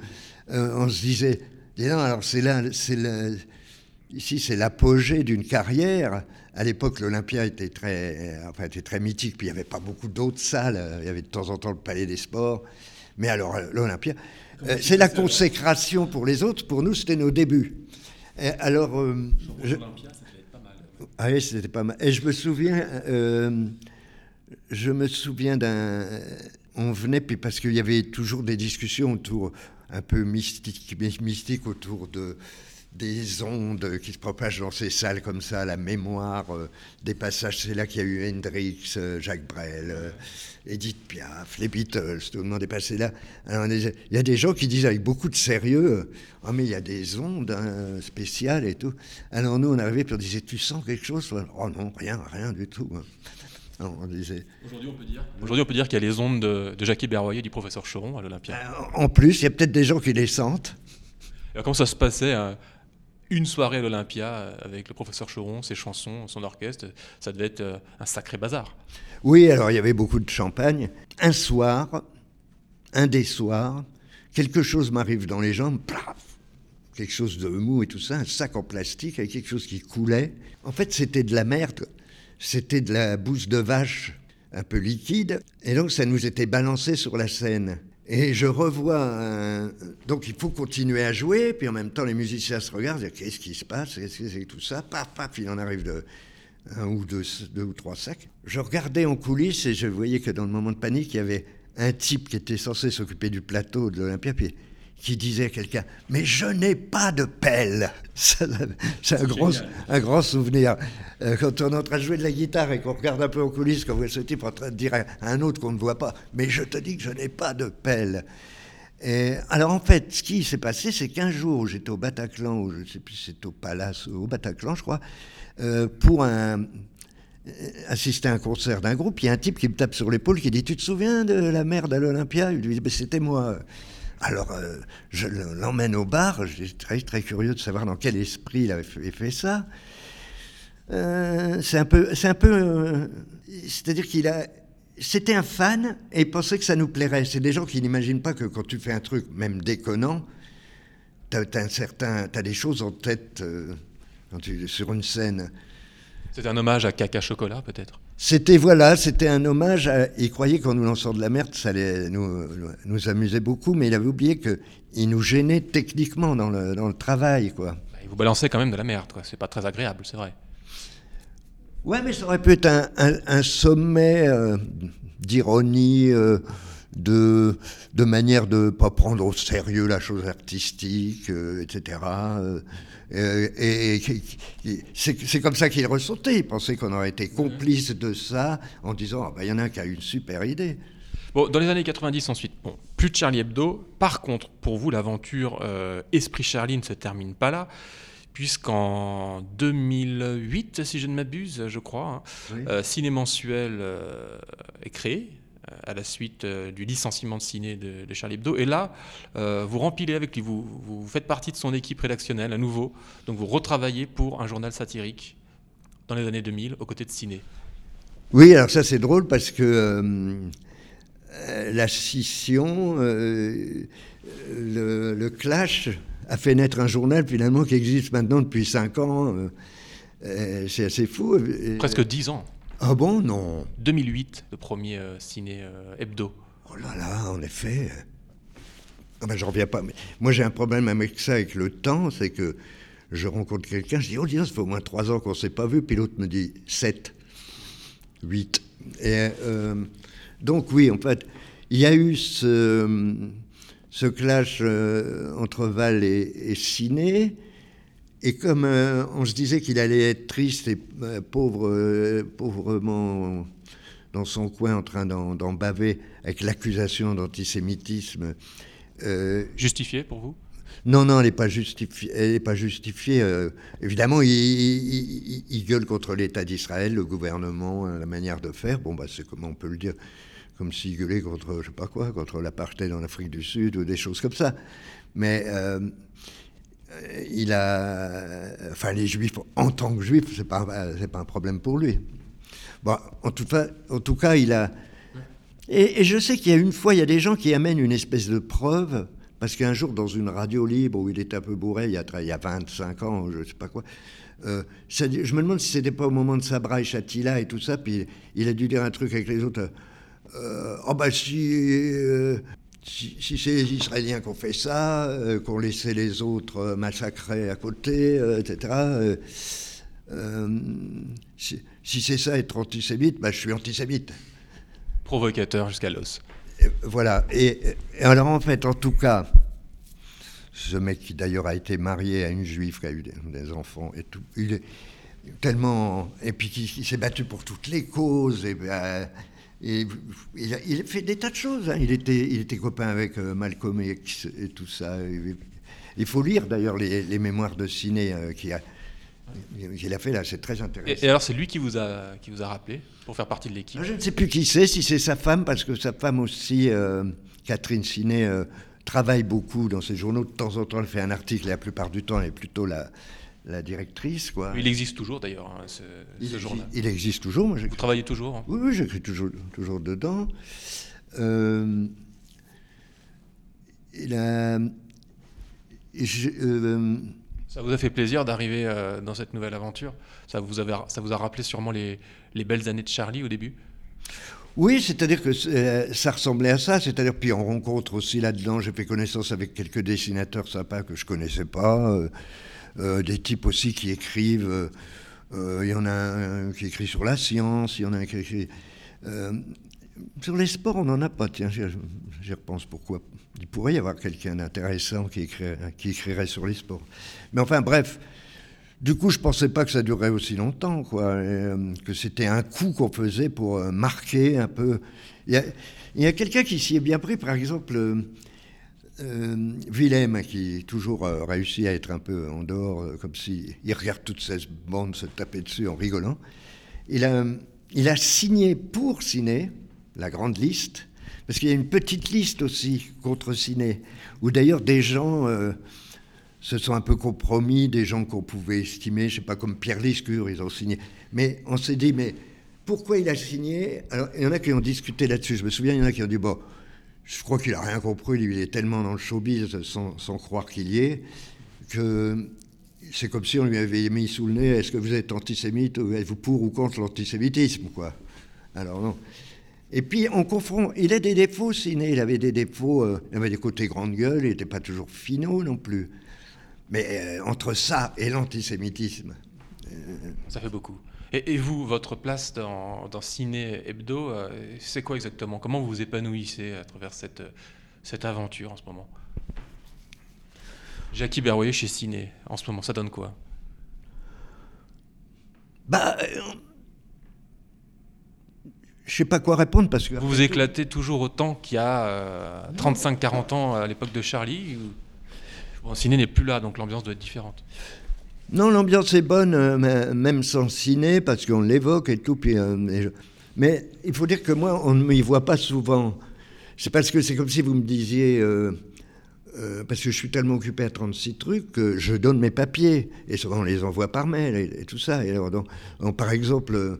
euh, on se disait, non, alors c'est là, c'est ici c'est l'apogée d'une carrière. À l'époque, l'Olympia était très, enfin, était très mythique, puis il n'y avait pas beaucoup d'autres salles. Il y avait de temps en temps le Palais des Sports. Mais alors, l'Olympia, euh, c'est la consécration pour les autres. Pour nous, c'était nos débuts. Et alors, je... Pas mal. Ah oui, c'était pas mal. Et je me souviens, je me souviens d'un. On venait, puis parce qu'il y avait toujours des discussions autour, un peu mystiques mystique autour de, des ondes qui se propagent dans ces salles comme ça, la mémoire euh, des passages. C'est là qu'il y a eu Hendrix, euh, Jacques Brel, euh, Edith Piaf, les Beatles, tout le monde est passé là. Alors, il y a des gens qui disent avec beaucoup de sérieux Oh, mais il y a des ondes hein, spéciales et tout. Alors, nous, on arrivait, puis on disait Tu sens quelque chose Oh non, rien, rien du tout. Aujourd'hui, on peut dire, Aujourd'hui, on peut dire qu'il y a les ondes de, Jackie Berroyer et du professeur Choron à l'Olympia. Euh, en plus, il y a peut-être des gens qui les sentent. Alors, comment ça se passait euh, une soirée à l'Olympia euh, avec le professeur Choron, ses chansons, son orchestre Ça devait être un sacré bazar. Oui, alors il y avait beaucoup de champagne. Un soir, un des soirs, quelque chose m'arrive dans les jambes, quelque chose de mou et tout ça, un sac en plastique avec quelque chose qui coulait. En fait, c'était de la merde c'était de la bouse de vache un peu liquide, et donc ça nous était balancé sur la scène. Et je revois, donc il faut continuer à jouer, puis en même temps les musiciens se regardent, qu'est-ce qui se passe, qu'est-ce que c'est tout ça, paf, paf, il en arrive de un ou deux, deux ou trois sacs. Je regardais en coulisses et je voyais que dans le moment de panique, il y avait un type qui était censé s'occuper du plateau de l'Olympia, puis qui disait à quelqu'un Mais je n'ai pas de pelle *laughs* C'est un, grand, un grand souvenir. Euh, quand on est en train de jouer de la guitare et qu'on regarde un peu en coulisses, qu'on voit ce type en train de dire à un autre qu'on ne voit pas Mais je te dis que je n'ai pas de pelle. Et, alors en fait, ce qui s'est passé, c'est qu'un jour, j'étais au Bataclan, ou je ne sais plus si c'était au Palace, au Bataclan, je crois, euh, pour un, euh, assister à un concert d'un groupe, il y a un type qui me tape sur l'épaule qui dit Tu te souviens de la merde à l'Olympia Il lui dit ben, C'était moi. Alors, euh, je l'emmène au bar. J'étais très, très curieux de savoir dans quel esprit il avait fait, ça. Euh, c'est un peu. Un. Euh, c'est-à-dire qu'il a. C'était un fan et il pensait que ça nous plairait. C'est des gens qui n'imaginent pas que quand tu fais un truc, même déconnant, tu as, des choses en tête quand tu, sur une scène. C'est un hommage à Caca Chocolat, peut-être? C'était, voilà, c'était un hommage. il croyait qu'en nous lançant de la merde, ça allait nous, nous amuser beaucoup, mais il avait oublié qu'il nous gênait techniquement dans le, dans le travail, quoi. Bah, il vous balançait quand même de la merde, quoi. C'est pas très agréable, c'est vrai. Ouais, mais ça aurait pu être un, un, sommet euh, d'ironie, euh, de, de manière de ne pas prendre au sérieux la chose artistique, euh, etc. Euh, et, c'est comme ça qu'il ressortait. Il pensait qu'on aurait été complice de ça en disant ah, bah, il y en a un qui a une super idée. Bon, dans les années 90 ensuite, bon, plus de Charlie Hebdo. Par contre, pour vous, l'aventure euh, Esprit Charlie ne se termine pas là, puisqu'en 2008, si je ne m'abuse, je crois, hein, Ciné Mensuel est créé à la suite du licenciement de ciné de, Charlie Hebdo. Et là, vous rempilez avec lui, vous, vous faites partie de son équipe rédactionnelle à nouveau, donc vous retravaillez pour un journal satirique dans les années 2000 aux côtés de ciné. Oui, alors ça c'est drôle parce que la scission, le, le, clash a fait naître un journal finalement qui existe maintenant depuis 5 ans. Euh, euh, c'est assez fou. Presque 10 ans. Ah bon Non. 2008, le premier euh, ciné hebdo. Oh là là, en effet. Ah ben, j'en reviens pas. Mais moi, j'ai un problème avec ça, avec le temps, c'est que je rencontre quelqu'un, je dis, oh, dis, ça fait au moins 3 ans qu'on ne s'est pas vu, puis l'autre me dit 7, 8. Et donc, oui, en fait, il y a eu ce ce clash euh, entre Val et, Ciné. Et comme euh, on se disait qu'il allait être triste et euh, pauvre, pauvrement dans son coin en train d'en baver avec l'accusation d'antisémitisme. Justifiée pour vous? Non, non, elle n'est pas justifiée. Elle pas justifiée. évidemment, il, gueule contre l'État d'Israël, le gouvernement, la manière de faire. Bon, bah, c'est comment on peut le dire comme s'il gueulait contre, je sais pas quoi, contre l'apartheid en Afrique du Sud ou des choses comme ça. Mais euh, il a, enfin, les Juifs, en tant que Juif, c'est pas, c'est pas un problème pour lui. Bon, en tout cas, en tout cas, il a. Et, je sais qu'il y a une fois, il y a des gens qui amènent une espèce de preuve, parce qu'un jour, dans une radio libre où il était un peu bourré, il y a, il y a 25 ans, je sais pas quoi, euh, je me demande si c'était pas au moment de Sabra et Chatila et tout ça, puis il a dû dire un truc avec les autres. Euh, oh bah euh, si, si, c'est les Israéliens qui ont fait ça, euh, qui ont laissé les autres massacrer à côté, etc. si, c'est ça être antisémite, bah, je suis antisémite. Provocateur jusqu'à l'os. Voilà. Et, alors en fait, en tout cas, ce mec qui d'ailleurs a été marié à une juive qui a eu des, enfants et tout, il est tellement et puis qui, s'est battu pour toutes les causes et ben, et il a, fait des tas de choses. Hein. Il, était, il était copain avec euh, Malcolm X et tout ça. Il faut lire d'ailleurs les, mémoires de ciné euh, qu'il a, a fait là, c'est très intéressant. Et, alors c'est lui qui vous, a, qui vous a rappelé pour faire partie de l'équipe? Je ne sais plus qui c'est, si c'est sa femme, parce que sa femme aussi, euh, Catherine Ciné, travaille beaucoup dans ses journaux. De temps en temps, elle fait un article et la plupart du temps, elle est plutôt la la directrice. Quoi. Il existe toujours d'ailleurs, hein, ce, il, journal. Il, existe toujours. Moi, Vous travaillez toujours hein Oui, oui j'écris toujours, toujours dedans. Euh, il a, euh, ça vous a fait plaisir d'arriver euh, dans cette nouvelle aventure? Ça vous, avait, ça vous a rappelé sûrement les, les belles années de Charlie au début? Oui, c'est-à-dire que ça ressemblait à ça. C'est-à-dire, puis on rencontre aussi là-dedans, j'ai fait connaissance avec quelques dessinateurs sympas que je connaissais pas. Euh, des types aussi qui écrivent. Euh, euh, il y en a un qui écrit sur la science, il y en a un qui écrit. sur les sports, on n'en a pas. Tiens, j'y repense pourquoi? Il pourrait y avoir quelqu'un d'intéressant qui, qui écrirait sur les sports. Mais enfin, bref. Du coup, je ne pensais pas que ça durerait aussi longtemps, quoi, que c'était un coup qu'on faisait pour marquer un peu. Il y a quelqu'un qui s'y est bien pris, par exemple, euh, Willem, qui toujours euh, réussi à être un peu en dehors, euh, comme s'il il regarde toutes ces bandes se taper dessus en rigolant, il a, signé pour Ciné, la grande liste, parce qu'il y a une petite liste aussi contre Ciné, où d'ailleurs des gens se sont un peu compromis, des gens qu'on pouvait estimer, je sais pas, comme Pierre Lescure, ils ont signé. Mais on s'est dit, mais pourquoi il a signé? Alors, il y en a qui ont discuté là-dessus. Je me souviens, il y en a qui ont dit, bon, je crois qu'il n'a rien compris, il est tellement dans le showbiz sans, croire qu'il y est, que c'est comme si on lui avait mis sous le nez est-ce que vous êtes antisémite ou êtes-vous pour ou contre l'antisémitisme Alors non. Et puis on confond. Il a des défauts, Ciné. Il avait des défauts. Euh, il avait des côtés grande gueule. Il n'était pas toujours finaux non plus. Mais euh, entre ça et l'antisémitisme. Euh, ça fait beaucoup. Et, vous, votre place dans, Ciné Hebdo, euh, c'est quoi exactement? Comment vous vous épanouissez à travers cette, cette aventure en ce moment? Jackie Berroyer chez Ciné, en ce moment, ça donne quoi? Bah. Euh, je sais pas quoi répondre parce que. Vous vous éclatez toujours autant qu'il y a 35-40 euh, ans à l'époque de Charlie ou... Ciné n'est plus là, donc l'ambiance doit être différente. Non, l'ambiance est bonne, euh, même sans ciné, parce qu'on l'évoque et tout. Euh, Mais il faut dire que moi, on ne m'y voit pas souvent. C'est parce que c'est comme si vous me disiez, euh, parce que je suis tellement occupé à 36 trucs que je donne mes papiers. Et souvent, on les envoie par mail et, tout ça. Et alors, donc, par exemple,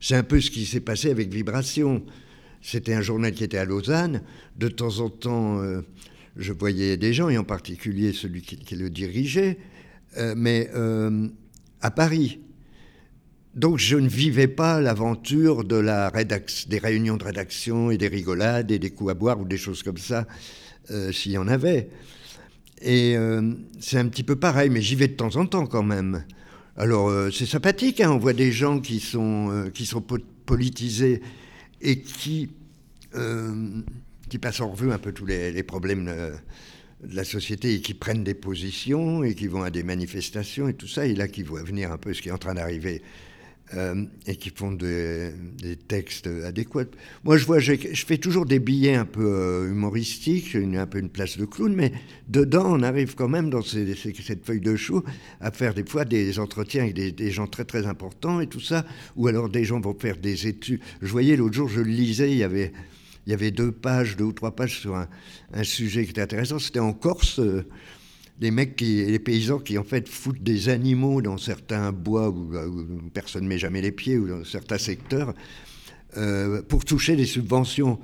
c'est un peu ce qui s'est passé avec Vibration. C'était un journal qui était à Lausanne. De temps en temps, je voyais des gens, et en particulier celui qui le dirigeait, mais à Paris. Donc je ne vivais pas l'aventure de la des réunions de rédaction et des rigolades et des coups à boire ou des choses comme ça, euh, s'il y en avait. Et euh, c'est un petit peu pareil, mais j'y vais de temps en temps quand même. Alors euh, c'est sympathique, hein, on voit des gens qui sont, politisés et qui, passent en revue un peu tous les problèmes de la société et qui prennent des positions et qui vont à des manifestations et tout ça, et là qui voient venir un peu ce qui est en train d'arriver euh, et qui font des, textes adéquats. Moi, je vois, je, fais toujours des billets un peu euh, humoristiques, une, un peu une place de clown, mais dedans, on arrive quand même dans cette feuille de chou à faire des fois des entretiens avec des, gens très très importants et tout ça, ou alors des gens vont faire des études. Je voyais l'autre jour, je lisais, il y avait il y avait deux pages, deux ou trois pages sur un, sujet qui était intéressant. C'était en Corse. Euh, les mecs, les paysans qui en fait foutent des animaux dans certains bois où, personne ne met jamais les pieds ou dans certains secteurs euh, pour toucher des subventions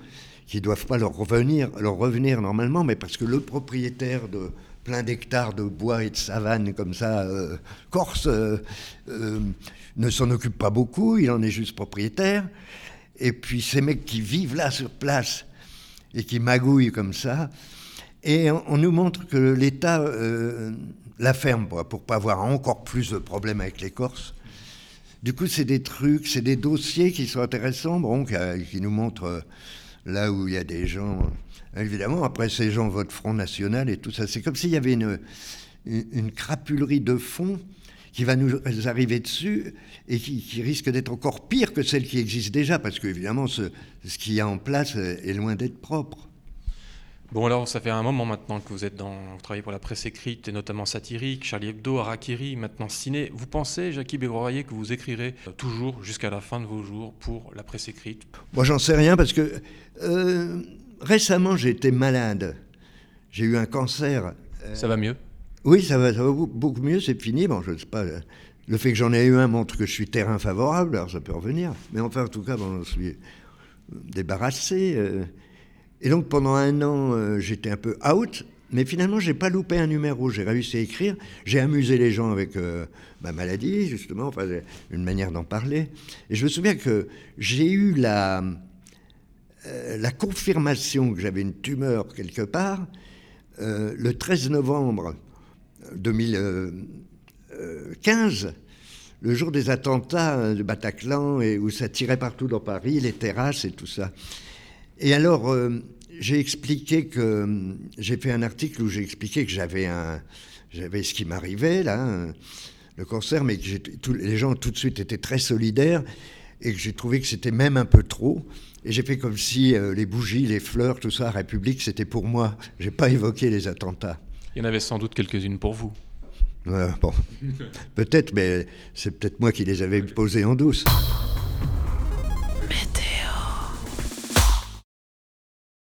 qui ne doivent pas leur revenir, leur revenir normalement, mais parce que le propriétaire de plein d'hectares de bois et de savane comme ça, euh, corse, euh, ne s'en occupe pas beaucoup, il en est juste propriétaire. Et puis ces mecs qui vivent là sur place et qui magouillent comme ça, et on, nous montre que l'État euh, la ferme pour, pour pas avoir encore plus de problèmes avec les Corses. Du coup, c'est des trucs, c'est des dossiers qui sont intéressants, bon, qui, nous montrent euh, là où il y a des gens. Évidemment, après, ces gens votent Front National et tout ça. C'est comme s'il y avait une, crapulerie de fond qui va nous arriver dessus et qui, qui risque d'être encore pire que celle qui existe déjà, parce qu'évidemment, ce, ce qu'il y a en place est loin d'être propre. Bon alors ça fait un moment maintenant que vous êtes dans, vous travaillez pour la presse écrite et notamment satirique, Charlie Hebdo, Harakiri, maintenant ciné. Vous pensez, Jackie Bégroyer, que vous écrirez euh, toujours jusqu'à la fin de vos jours pour la presse écrite? Moi j'en sais rien parce que euh, récemment j'ai été malade. J'ai eu un cancer. Euh, ça va mieux? Oui, ça va, ça va, beaucoup mieux, c'est fini. Bon, je sais pas. Le fait que j'en ai eu un montre que je suis terrain favorable, alors ça peut revenir. Mais enfin, en tout cas, bon, je suis débarrassé. Et donc pendant un an, euh, j'étais un peu out, mais finalement, j'ai pas loupé un numéro. J'ai réussi à écrire. J'ai amusé les gens avec euh, ma maladie, justement, enfin, une manière d'en parler. Et je me souviens que j'ai eu la, euh, la confirmation que j'avais une tumeur quelque part le 13 novembre 2015 le jour des attentats de Bataclan et où ça tirait partout dans Paris, les terrasses et tout ça. Et alors, euh, j'ai expliqué que j'ai fait un article où j'ai expliqué que j'avais un, j'avais ce qui m'arrivait là, le cancer, mais que les gens tout de suite étaient très solidaires et que j'ai trouvé que c'était même un peu trop. Et j'ai fait comme si euh, les bougies, les fleurs, tout ça, République, c'était pour moi. J'ai pas évoqué les attentats. Il y en avait sans doute quelques-unes pour vous. Ouais, bon. *laughs* peut-être, mais c'est peut-être moi qui les avais posées en douce.